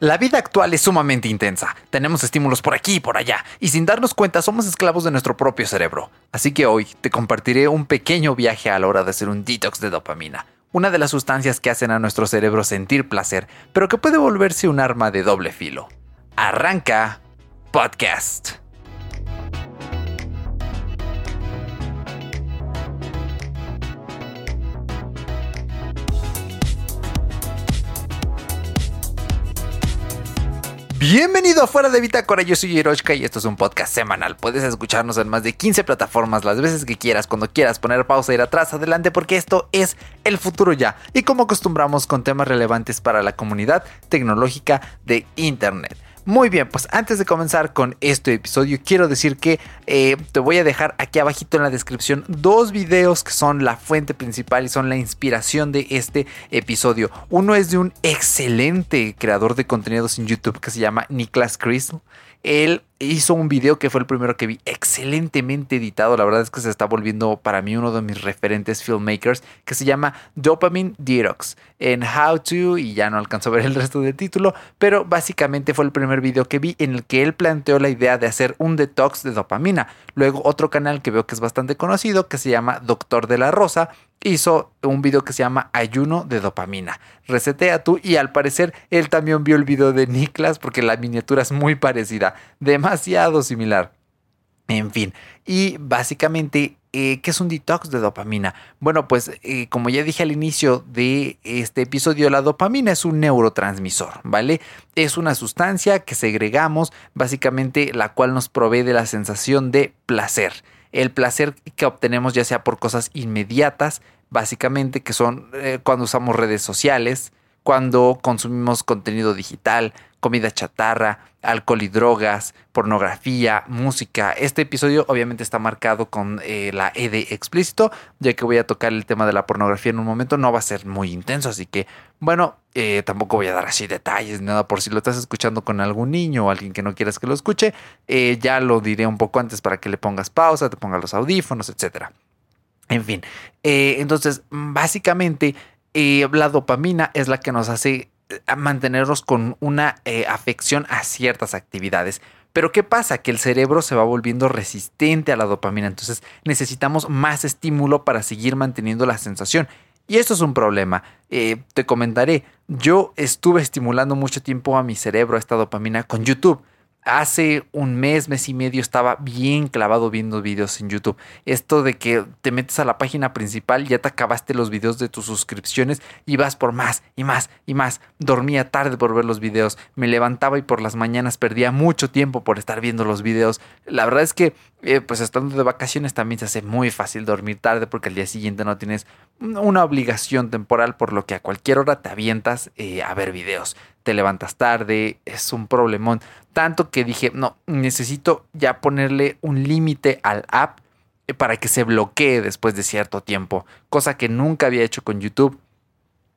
La vida actual es sumamente intensa. Tenemos estímulos por aquí y por allá, y sin darnos cuenta somos esclavos de nuestro propio cerebro. Así que hoy te compartiré un pequeño viaje a la hora de hacer un detox de dopamina, una de las sustancias que hacen a nuestro cerebro sentir placer, pero que puede volverse un arma de doble filo. Arranca podcast. Bienvenido a Fuera de Bitácora, yo soy Hiroshka y esto es un podcast semanal. Puedes escucharnos en más de 15 plataformas las veces que quieras, cuando quieras poner pausa, ir atrás, adelante, porque esto es el futuro ya. Y como acostumbramos con temas relevantes para la comunidad tecnológica de Internet. Muy bien, pues antes de comenzar con este episodio, quiero decir que eh, te voy a dejar aquí abajito en la descripción dos videos que son la fuente principal y son la inspiración de este episodio. Uno es de un excelente creador de contenidos en YouTube que se llama Niklas Crystal. Él hizo un video que fue el primero que vi, excelentemente editado. La verdad es que se está volviendo para mí uno de mis referentes filmmakers, que se llama Dopamine Detox en How to, y ya no alcanzó a ver el resto del título, pero básicamente fue el primer video que vi en el que él planteó la idea de hacer un detox de dopamina. Luego otro canal que veo que es bastante conocido, que se llama Doctor de la Rosa, hizo un video que se llama Ayuno de dopamina. Resetea tú y al parecer él también vio el video de Niklas porque la miniatura es muy parecida, demasiado similar. En fin, y básicamente, eh, ¿qué es un detox de dopamina? Bueno, pues eh, como ya dije al inicio de este episodio, la dopamina es un neurotransmisor, ¿vale? Es una sustancia que segregamos, básicamente la cual nos provee de la sensación de placer el placer que obtenemos ya sea por cosas inmediatas, básicamente que son eh, cuando usamos redes sociales, cuando consumimos contenido digital, comida chatarra, alcohol y drogas, pornografía, música. Este episodio obviamente está marcado con eh, la E de explícito, ya que voy a tocar el tema de la pornografía en un momento, no va a ser muy intenso, así que bueno, eh, tampoco voy a dar así detalles, nada, por si lo estás escuchando con algún niño o alguien que no quieras que lo escuche, eh, ya lo diré un poco antes para que le pongas pausa, te pongas los audífonos, etc. En fin, entonces básicamente la dopamina es la que nos hace mantenernos con una eh, afección a ciertas actividades. Pero ¿qué pasa? Que el cerebro se va volviendo resistente a la dopamina, entonces necesitamos más estímulo para seguir manteniendo la sensación. Y esto es un problema. te comentaré, yo estuve estimulando mucho tiempo a mi cerebro, a esta dopamina, con YouTube hace un mes, mes y medio estaba bien clavado viendo videos en YouTube. Esto de que te metes a la página principal, ya te acabaste los videos de tus suscripciones y vas por más y más y más. Dormía tarde por ver los videos, me levantaba y por las mañanas perdía mucho tiempo por estar viendo los videos. La verdad es que, eh, pues estando de vacaciones también se hace muy fácil dormir tarde porque al día siguiente no tienes una obligación temporal por lo que a cualquier hora te avientas eh, a ver videos te levantas tarde, es un problemón. Tanto que dije, no, necesito ya ponerle un límite al app eh, para que se bloquee después de cierto tiempo, cosa que nunca había hecho con YouTube.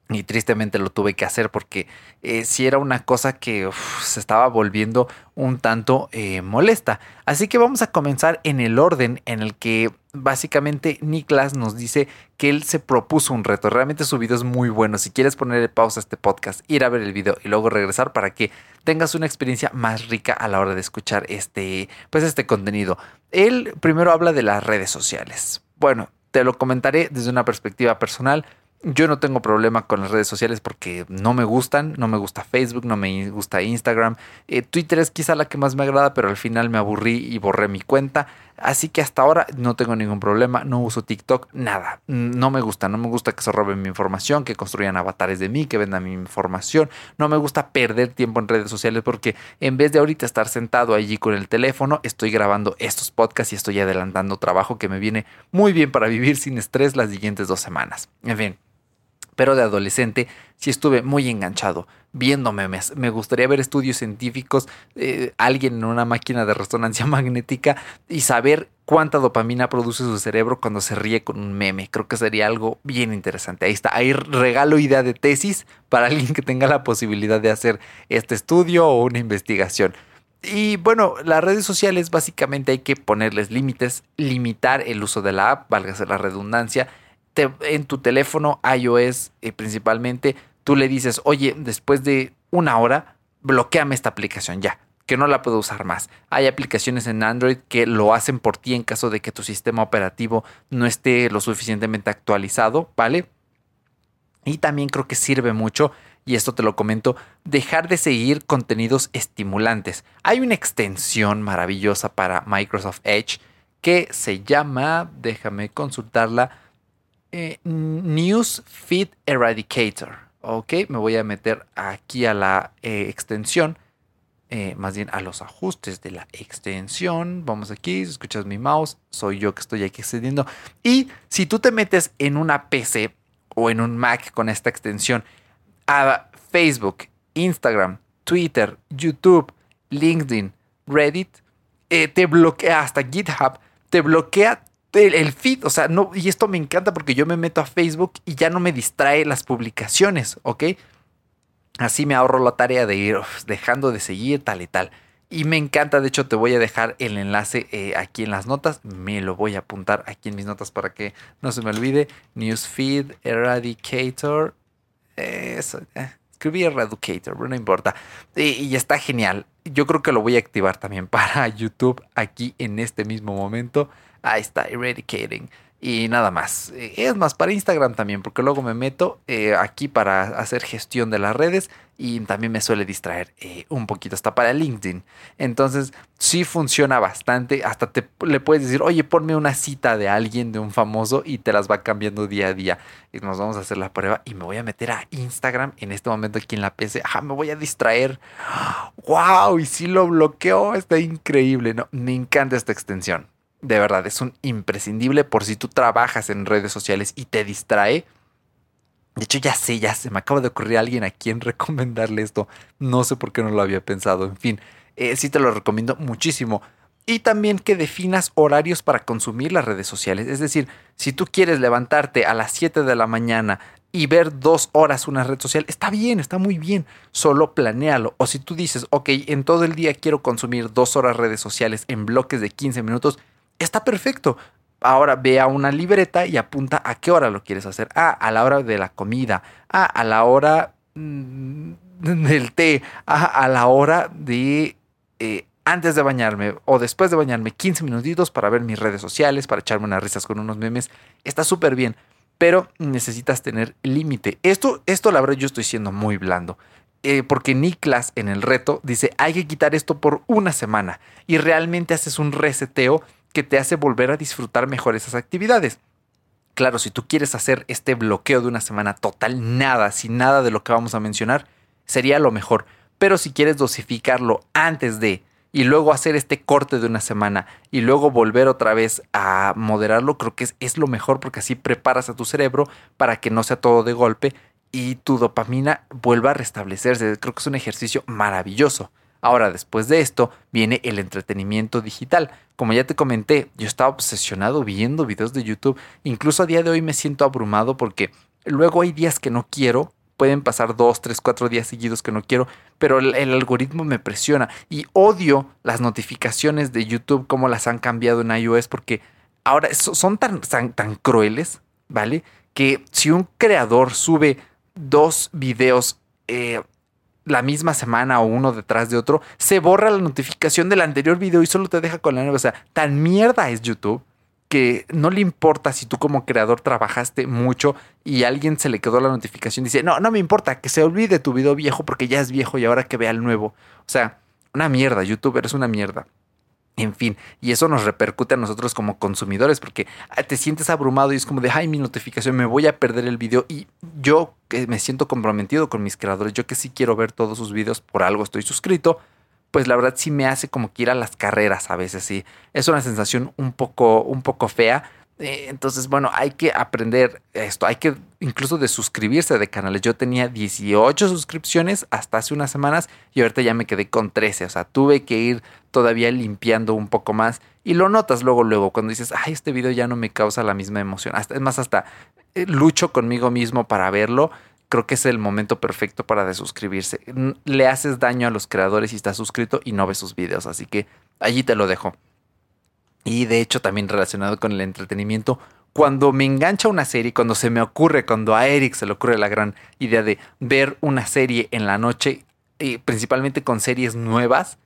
Y tristemente lo tuve que hacer porque eh, si era una cosa que se estaba volviendo un tanto eh, molesta. Así que vamos a comenzar en el orden en el que básicamente Niklas nos dice que él se propuso un reto. Realmente su video es muy bueno. Si quieres ponerle pausa a este podcast, ir a ver el video y luego regresar para que tengas una experiencia más rica a la hora de escuchar este, pues este contenido. Él primero habla de las redes sociales. Bueno, te lo comentaré desde una perspectiva personal yo no tengo problema con las redes sociales porque no me gustan, no me gusta Facebook, no me gusta Instagram. Eh, Twitter es quizá la que más me agrada, pero al final me aburrí y borré mi cuenta. Así que hasta ahora no tengo ningún problema, no uso TikTok, nada. No me gusta, no me gusta que se roben mi información, que construyan avatares de mí, que vendan mi información. No me gusta perder tiempo en redes sociales porque en vez de ahorita estar sentado allí con el teléfono, estoy grabando estos podcasts y estoy adelantando trabajo que me viene muy bien para vivir sin estrés las siguientes dos semanas. En fin pero de adolescente sí estuve muy enganchado viendo memes. Me gustaría ver estudios científicos, eh, alguien en una máquina de resonancia magnética y saber cuánta dopamina produce su cerebro cuando se ríe con un meme. Creo que sería algo bien interesante. Ahí está, ahí regalo idea de tesis para alguien que tenga la posibilidad de hacer este estudio o una investigación. Y bueno, las redes sociales básicamente hay que ponerles límites, limitar el uso de la app, válgase la redundancia, en tu teléfono iOS eh, principalmente, tú le dices, oye, después de una hora, bloqueame esta aplicación ya, que no la puedo usar más. Hay aplicaciones en Android que lo hacen por ti en caso de que tu sistema operativo no esté lo suficientemente actualizado, ¿vale? Y también creo que sirve mucho, y esto te lo comento, dejar de seguir contenidos estimulantes. Hay una extensión maravillosa para Microsoft Edge que se llama, déjame consultarla, eh, News Feed Eradicator. Ok, me voy a meter aquí a la eh, extensión, eh, más bien a los ajustes de la extensión. Vamos aquí, si escuchas mi mouse, soy yo que estoy aquí accediendo. Y si tú te metes en una PC o en un Mac con esta extensión a Facebook, Instagram, Twitter, YouTube, LinkedIn, Reddit, te bloquea hasta GitHub, te bloquea el, feed, o sea, no, y esto me encanta porque yo me meto a Facebook y ya no me distrae las publicaciones, ¿ok? Así me ahorro la tarea de ir dejando de seguir tal y tal. Y me encanta, de hecho te voy a dejar el enlace eh, aquí en las notas, me lo voy a apuntar aquí en mis notas para que no se me olvide. Newsfeed Eradicator. Eso, eh, escribí Eradicator, pero no importa. Y, y está genial. Yo creo que lo voy a activar también para YouTube aquí en este mismo momento. Ahí está, Eradicating. Y nada más. Eh, es más, para Instagram también, porque luego me meto eh, aquí para hacer gestión de las redes y también me suele distraer eh, un poquito, hasta para LinkedIn. Entonces, sí funciona bastante. Hasta te le puedes decir, oye, ponme una cita de alguien, de un famoso, y te las va cambiando día a día. Y nos vamos a hacer la prueba y me voy a meter a Instagram en este momento aquí en la PC. Ajá, me voy a distraer. ¡Wow! Y si lo bloqueó, está increíble. No, me encanta esta extensión de verdad, es un imprescindible por si tú trabajas en redes sociales y te distrae. De hecho, ya sé, ya se me acaba de ocurrir a alguien a quien recomendarle esto. No sé por qué no lo había pensado. En fin, eh, sí te lo recomiendo muchísimo. Y también que definas horarios para consumir las redes sociales. Es decir, si tú quieres levantarte a las 7 de la mañana y ver dos horas una red social, está bien, está muy bien. Solo planéalo. O si tú dices, ok, en todo el día quiero consumir dos horas redes sociales en bloques de 15 minutos, está perfecto. Ahora ve a una libreta y apunta a qué hora lo quieres hacer. Ah, a la hora de la comida. Ah, a la hora mm, del té. Ah, a la hora de eh, antes de bañarme o después de bañarme 15 minutitos para ver mis redes sociales, para echarme unas risas con unos memes. Está súper bien, pero necesitas tener límite. Esto, esto la verdad yo estoy siendo muy blando. Eh, porque Niklas en el reto dice hay que quitar esto por una semana y realmente haces un reseteo que te hace volver a disfrutar mejor esas actividades. Claro, si tú quieres hacer este bloqueo de una semana total, nada, sin nada de lo que vamos a mencionar, sería lo mejor. Pero si quieres dosificarlo antes de y luego hacer este corte de una semana y luego volver otra vez a moderarlo, creo que es, lo mejor porque así preparas a tu cerebro para que no sea todo de golpe y tu dopamina vuelva a restablecerse. Creo que es un ejercicio maravilloso. Ahora, después de esto, viene el entretenimiento digital. Como ya te comenté, yo estaba obsesionado viendo videos de YouTube. Incluso a día de hoy me siento abrumado porque luego hay días que no quiero. Pueden pasar dos, tres, cuatro días seguidos que no quiero, pero el, algoritmo me presiona y odio las notificaciones de YouTube como las han cambiado en iOS porque ahora son tan, tan, tan crueles, ¿vale? Que si un creador sube dos videos eh, la misma semana o uno detrás de otro, se borra la notificación del anterior video y solo te deja con la nueva. O sea, tan mierda es YouTube que no le importa si tú como creador trabajaste mucho y alguien se le quedó la notificación. Dice, no, no me importa, que se olvide tu video viejo porque ya es viejo y ahora que vea el nuevo. O sea, una mierda, YouTube, eres una mierda. En fin, y eso nos repercute a nosotros como consumidores porque ah, te sientes abrumado y es como de, ay, mi notificación, me voy a perder el video. Y yo que me siento comprometido con mis creadores, yo que sí quiero ver todos sus videos, por algo estoy suscrito, pues la verdad sí me hace como que ir a las carreras a veces, sí. Es una sensación un poco, un poco fea, eh, entonces, bueno, hay que aprender esto, hay que incluso de suscribirse de canales. Yo tenía 18 suscripciones hasta hace unas semanas y ahorita ya me quedé con 13, o sea, tuve que ir todavía limpiando un poco más y lo notas luego, luego, cuando dices, ay, este video ya no me causa la misma emoción. Hasta, es más, hasta eh, lucho conmigo mismo para verlo. Creo que es el momento perfecto para desuscribirse. Le haces daño a los creadores si estás suscrito y no ves sus videos, así que allí te lo dejo. Y de hecho también relacionado con el entretenimiento, cuando me engancha una serie, cuando se me ocurre, cuando a Eric se le ocurre la gran idea de ver una serie en la noche, eh, principalmente con series nuevas,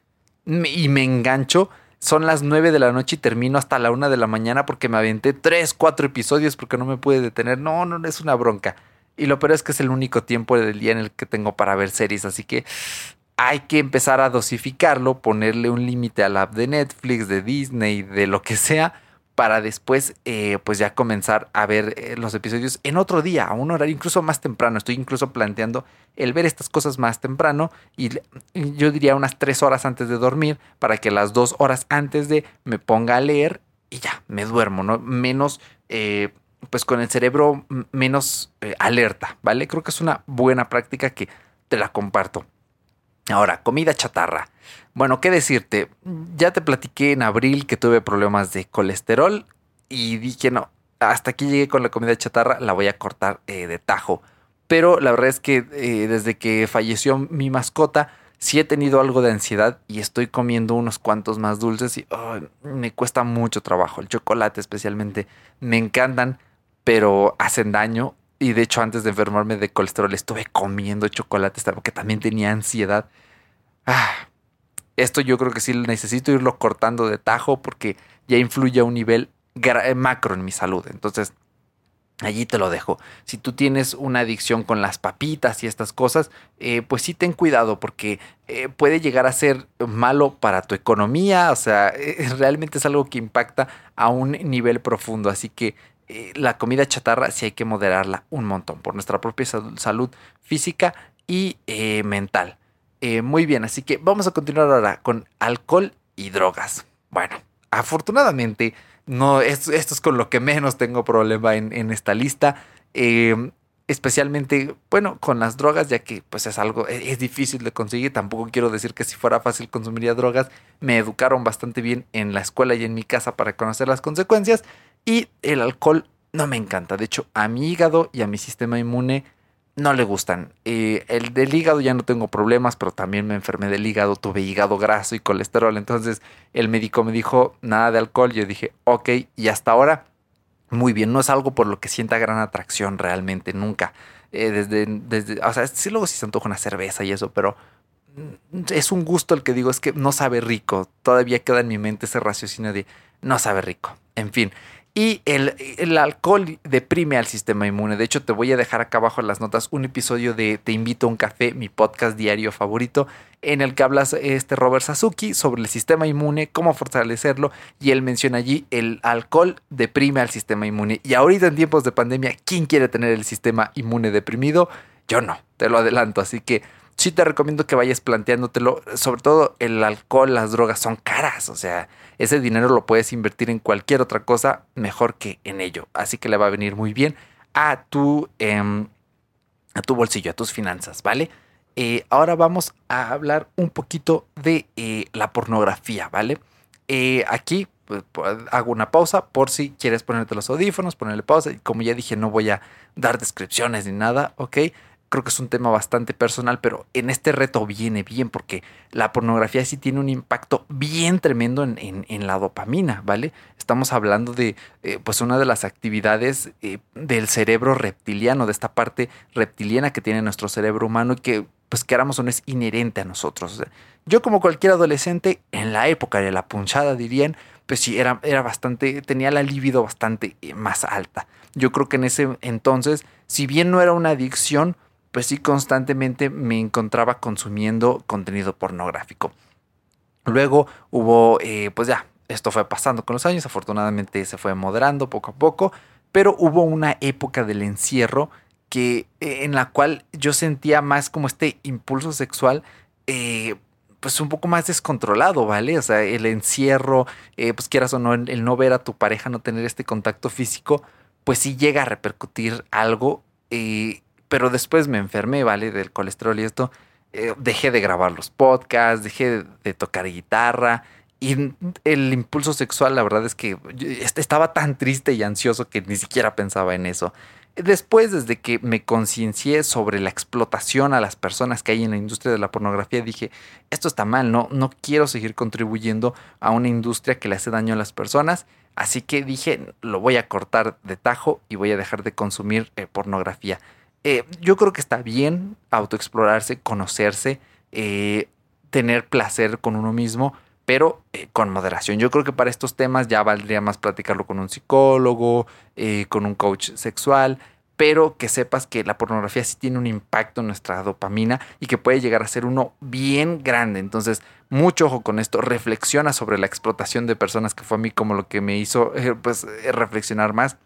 y me engancho, son las 9 de la noche y termino hasta la 1 de la mañana porque me aventé 3, 4 episodios porque no me pude detener. No, no, es una bronca. Y lo peor es que es el único tiempo del día en el que tengo para ver series, así que hay que empezar a dosificarlo, ponerle un límite a la app de Netflix, de Disney, de lo que sea, para después eh, pues ya comenzar a ver eh, los episodios en otro día, a un horario incluso más temprano. Estoy incluso planteando el ver estas cosas más temprano y yo diría unas tres horas antes de dormir para que las dos horas antes de me ponga a leer y ya, me duermo, ¿no? Menos, eh, pues con el cerebro menos alerta, ¿vale? Creo que es una buena práctica que te la comparto. Ahora, comida chatarra. Bueno, ¿qué decirte? Ya te platiqué en abril que tuve problemas de colesterol y dije, no, hasta aquí llegué con la comida chatarra, la voy a cortar eh, de tajo. Pero la verdad es que eh, desde que falleció mi mascota, sí he tenido algo de ansiedad y estoy comiendo unos cuantos más dulces y me cuesta mucho trabajo. El chocolate especialmente me encantan, pero hacen daño. Y de hecho antes de enfermarme de colesterol estuve comiendo chocolate porque también tenía ansiedad. Ah, esto yo creo que sí necesito irlo cortando de tajo porque ya influye a un nivel eh, macro en mi salud. Entonces, allí te lo dejo. Si tú tienes una adicción con las papitas y estas cosas, eh, pues sí ten cuidado porque eh, puede llegar a ser malo para tu economía. O sea, realmente es algo que impacta a un nivel profundo. Así que la comida chatarra sí hay que moderarla un montón por nuestra propia salud física y mental. Eh, muy bien, así que vamos a continuar ahora con alcohol y drogas. Bueno, afortunadamente, no, esto, es con lo que menos tengo problema en, esta lista. Em, especialmente, bueno, con las drogas, ya que pues es algo, es, es, difícil de conseguir. Tampoco quiero decir que si fuera fácil consumiría drogas. Me educaron bastante bien en la escuela y en mi casa para conocer las consecuencias. Y el alcohol no me encanta. De hecho, a mi hígado y a mi sistema inmune no le gustan. El del hígado ya no tengo problemas, pero también me enfermé del hígado, tuve hígado graso y colesterol. Entonces el médico me dijo nada de alcohol. Yo dije, ok, y hasta ahora, muy bien. No es algo por lo que sienta gran atracción realmente, nunca. Eh, desde, desde, o sea, sí luego sí se antoja una cerveza y eso, pero mm, es un gusto el que digo, es que no sabe rico. Todavía queda en mi mente ese raciocinio de no sabe rico. En fin, y el, alcohol deprime al sistema inmune. De hecho, te voy a dejar acá abajo en las notas un episodio de Te invito a un café, mi podcast diario favorito, en el que hablas este Robert Sasuki sobre el sistema inmune, cómo fortalecerlo. Y él menciona allí el alcohol deprime al sistema inmune. Y ahorita en tiempos de pandemia, ¿quién quiere tener el sistema inmune deprimido? Yo no, te lo adelanto. Así que sí te recomiendo que vayas planteándotelo. Sobre todo el alcohol, las drogas son caras. O sea, ese dinero lo puedes invertir en cualquier otra cosa mejor que en ello. Así que le va a venir muy bien a tu, em, a tu bolsillo, a tus finanzas, ¿vale? Eh, ahora vamos a hablar un poquito de eh, la pornografía, ¿vale? Eh, aquí pues, pues, hago una pausa por si quieres ponerte los audífonos, ponerle pausa. Y como ya dije, no voy a dar descripciones ni nada, ¿ok? Creo que es un tema bastante personal, pero en este reto viene bien porque la pornografía sí tiene un impacto bien tremendo en, la dopamina, ¿vale? Estamos hablando de eh, pues una de las actividades eh, del cerebro reptiliano, de esta parte reptiliana que tiene nuestro cerebro humano y que pues queramos o no es inherente a nosotros. yo como cualquier adolescente en la época de la punchada dirían, pues sí, era, era bastante, tenía la libido bastante eh, más alta. Yo creo que en ese entonces, si bien no era una adicción, pues sí constantemente me encontraba consumiendo contenido pornográfico. Luego hubo, eh, pues ya, esto fue pasando con los años, afortunadamente se fue moderando poco a poco, pero hubo una época del encierro que, eh, en la cual yo sentía más como este impulso sexual, eh, pues un poco más descontrolado, ¿vale? O sea, el encierro, pues quieras o no, el no ver a tu pareja, no tener este contacto físico, pues sí llega a repercutir algo pero después me enfermé, ¿vale? Del colesterol y esto. Eh, dejé de grabar los podcasts, dejé de, tocar guitarra. Y el impulso sexual, la verdad es que estaba tan triste y ansioso que ni siquiera pensaba en eso. Después, desde que me conciencié sobre la explotación a las personas que hay en la industria de la pornografía, dije, esto está mal, no, no quiero seguir contribuyendo a una industria que le hace daño a las personas. Así que dije, lo voy a cortar de tajo y voy a dejar de consumir eh, pornografía. Eh, yo creo que está bien autoexplorarse, conocerse, eh, tener placer con uno mismo, pero con moderación. Yo creo que para estos temas ya valdría más platicarlo con un psicólogo, con un coach sexual pero que sepas que la pornografía sí tiene un impacto en nuestra dopamina y que puede llegar a ser uno bien grande. Entonces, mucho ojo con esto, reflexiona sobre la explotación de personas que fue a mí como lo que me hizo eh, pues eh, reflexionar más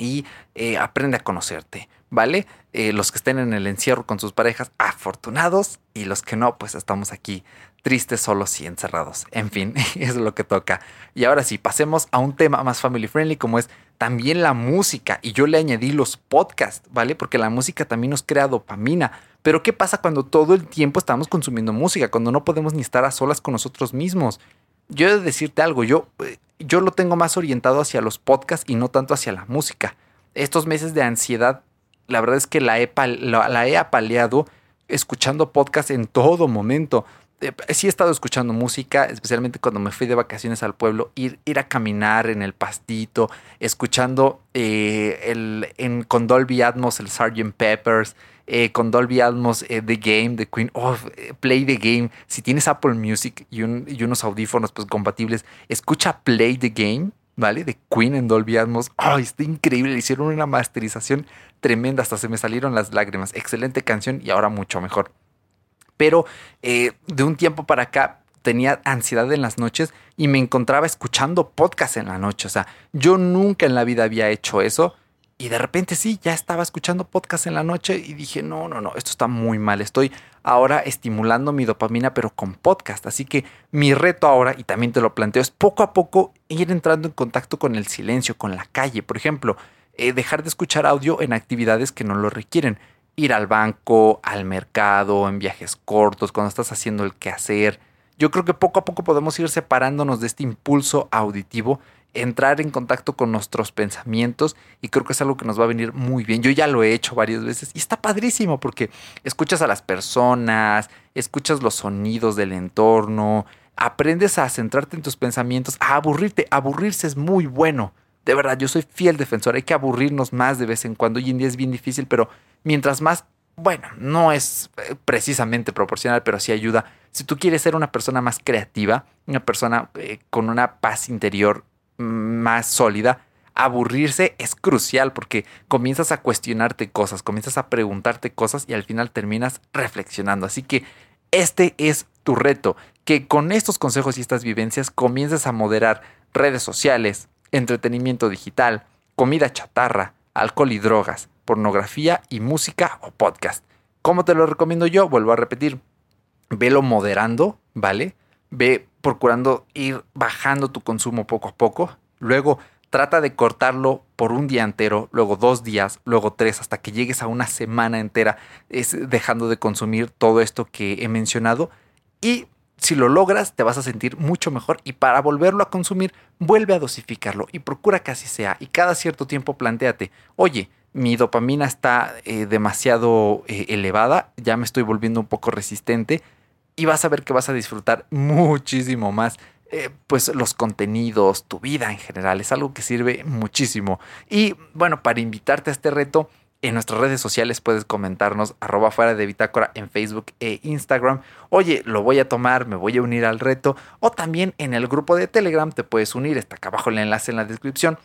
y eh, aprende a conocerte, ¿vale? los que estén en el encierro con sus parejas, afortunados, y los que no, pues estamos aquí tristes, solos y encerrados. En fin, es lo que toca. Y ahora sí, pasemos a un tema más family friendly como es también la música. Y yo le añadí los podcasts, ¿vale? Porque la música también nos crea dopamina. Pero ¿qué pasa cuando todo el tiempo estamos consumiendo música? Cuando no podemos ni estar a solas con nosotros mismos. Yo he de decirte algo, yo, eh, yo lo tengo más orientado hacia los podcasts y no tanto hacia la música. Estos meses de ansiedad, la verdad es que la he, la he apaleado escuchando podcasts en todo momento. Eh, sí he estado escuchando música, especialmente cuando me fui de vacaciones al pueblo, ir, ir a caminar en el pastito, escuchando eh, el, en, con Dolby Atmos el Sgt. Peppers, eh, con Dolby Atmos The Game, The Queen, oh, Play the Game. Si tienes Apple Music y, unos audífonos pues, compatibles, escucha Play the Game, ¿vale? De Queen en Dolby Atmos. Oh, está increíble, hicieron una masterización tremenda, hasta se me salieron las lágrimas. Excelente canción y ahora mucho mejor pero eh, de un tiempo para acá tenía ansiedad en las noches y me encontraba escuchando podcast en la noche. O sea, yo nunca en la vida había hecho eso. Y de repente sí, ya estaba escuchando podcast en la noche y dije, no, no, no, esto está muy mal. Estoy ahora estimulando mi dopamina, pero con podcast. Así que mi reto ahora, y también te lo planteo, es poco a poco ir entrando en contacto con el silencio, con la calle. Por ejemplo, eh, dejar de escuchar audio en actividades que no lo requieren ir al banco, al mercado, en viajes cortos, cuando estás haciendo el quehacer. Yo creo que poco a poco podemos ir separándonos de este impulso auditivo, entrar en contacto con nuestros pensamientos y creo que es algo que nos va a venir muy bien. Yo ya lo he hecho varias veces y está padrísimo porque escuchas a las personas, escuchas los sonidos del entorno, aprendes a centrarte en tus pensamientos, a aburrirte. Aburrirse es muy bueno. De verdad, yo soy fiel defensor. Hay que aburrirnos más de vez en cuando. Hoy en día es bien difícil, pero mientras más, bueno, no es eh, precisamente proporcional, pero sí ayuda. Si tú quieres ser una persona más creativa, una persona eh, con una paz interior más sólida, aburrirse es crucial porque comienzas a cuestionarte cosas, comienzas a preguntarte cosas y al final terminas reflexionando. Así que este es tu reto, que con estos consejos y estas vivencias comiences a moderar redes sociales, entretenimiento digital, comida chatarra, alcohol y drogas, pornografía y música o podcast. ¿Cómo te lo recomiendo yo? Vuelvo a repetir. Velo moderando, ¿vale? Ve procurando ir bajando tu consumo poco a poco. Luego trata de cortarlo por un día entero, luego dos días, luego tres, hasta que llegues a una semana entera es dejando de consumir todo esto que he mencionado. Y si lo logras, te vas a sentir mucho mejor y para volverlo a consumir, vuelve a dosificarlo y procura que así sea. Y cada cierto tiempo planteate, oye, mi dopamina está eh, demasiado eh, elevada, ya me estoy volviendo un poco resistente y vas a ver que vas a disfrutar muchísimo más. Eh, pues los contenidos, tu vida en general, es algo que sirve muchísimo. Y bueno, para invitarte a este reto, en nuestras redes sociales puedes comentarnos arroba fuera de bitácora en Facebook e Instagram. Oye, lo voy a tomar, me voy a unir al reto. O también en el grupo de Telegram te puedes unir. Está acá abajo el enlace en la descripción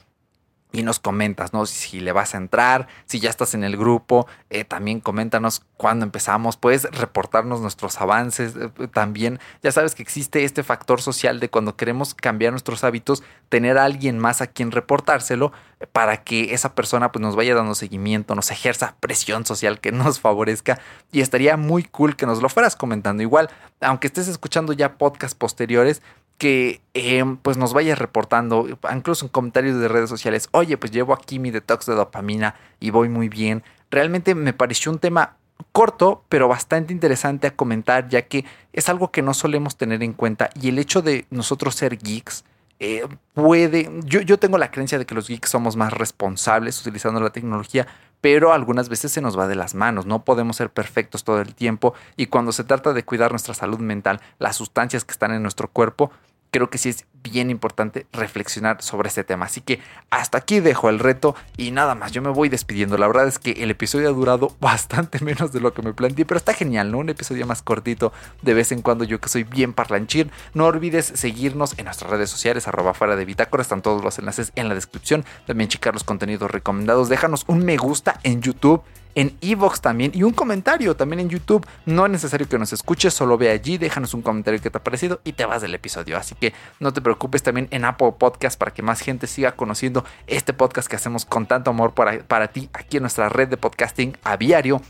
y nos comentas, ¿no? Si le vas a entrar, si ya estás en el grupo, eh, también coméntanos cuándo empezamos, puedes reportarnos nuestros avances eh, eh, también. Ya sabes que existe este factor social de cuando queremos cambiar nuestros hábitos, tener a alguien más a quien reportárselo para que esa persona pues nos vaya dando seguimiento, nos ejerza presión social que nos favorezca y estaría muy cool que nos lo fueras comentando. Igual, aunque estés escuchando ya podcasts posteriores, que em, pues nos vayas reportando, incluso en comentarios de redes sociales, oye, pues llevo aquí mi detox de dopamina y voy muy bien. Realmente me pareció un tema corto, pero bastante interesante a comentar, ya que es algo que no solemos tener en cuenta y el hecho de nosotros ser geeks, eh, puede, yo, yo tengo la creencia de que los geeks somos más responsables utilizando la tecnología, pero algunas veces se nos va de las manos, no podemos ser perfectos todo el tiempo y cuando se trata de cuidar nuestra salud mental, las sustancias que están en nuestro cuerpo, creo que sí es bien importante reflexionar sobre este tema. Así que hasta aquí dejo el reto y nada más, yo me voy despidiendo. La verdad es que el episodio ha durado bastante menos de lo que me planteé, pero está genial, ¿no? Un episodio más cortito de vez en cuando, yo que soy bien parlanchín. No olvides seguirnos en nuestras redes sociales, arroba fuera de bitácora, están todos los enlaces en la descripción. También checar los contenidos recomendados, déjanos un me gusta en YouTube en Evox también y un comentario también en YouTube. No es necesario que nos escuches, solo ve allí, déjanos un comentario que te ha parecido y te vas del episodio. Así que no te preocupes también en Apple Podcast para que más gente siga conociendo este podcast que hacemos con tanto amor para, para ti aquí en nuestra red de podcasting a diario.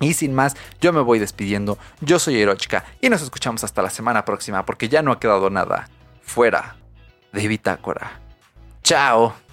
Y sin más, yo me voy despidiendo. Yo soy Erochka y nos escuchamos hasta la semana próxima porque ya no ha quedado nada fuera de Bitácora. Chao.